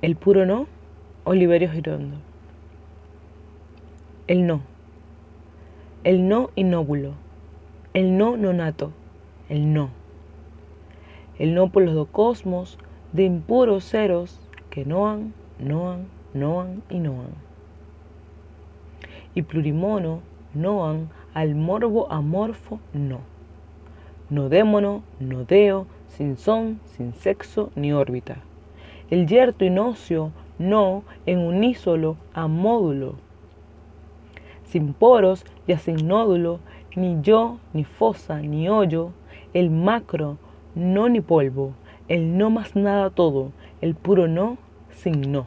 El puro no, Oliverio Girondo. El no. El no inóbulo. El no nonato. El no. El no por los dos cosmos de impuros ceros que noan, noan, noan y noan. Y plurimono, noan, al morbo amorfo, no. No démono, no deo, sin son, sin sexo ni órbita. El yerto inocio, no, en unísolo, a módulo. Sin poros, ya sin nódulo, ni yo, ni fosa, ni hoyo, el macro, no ni polvo, el no más nada todo, el puro no sin no.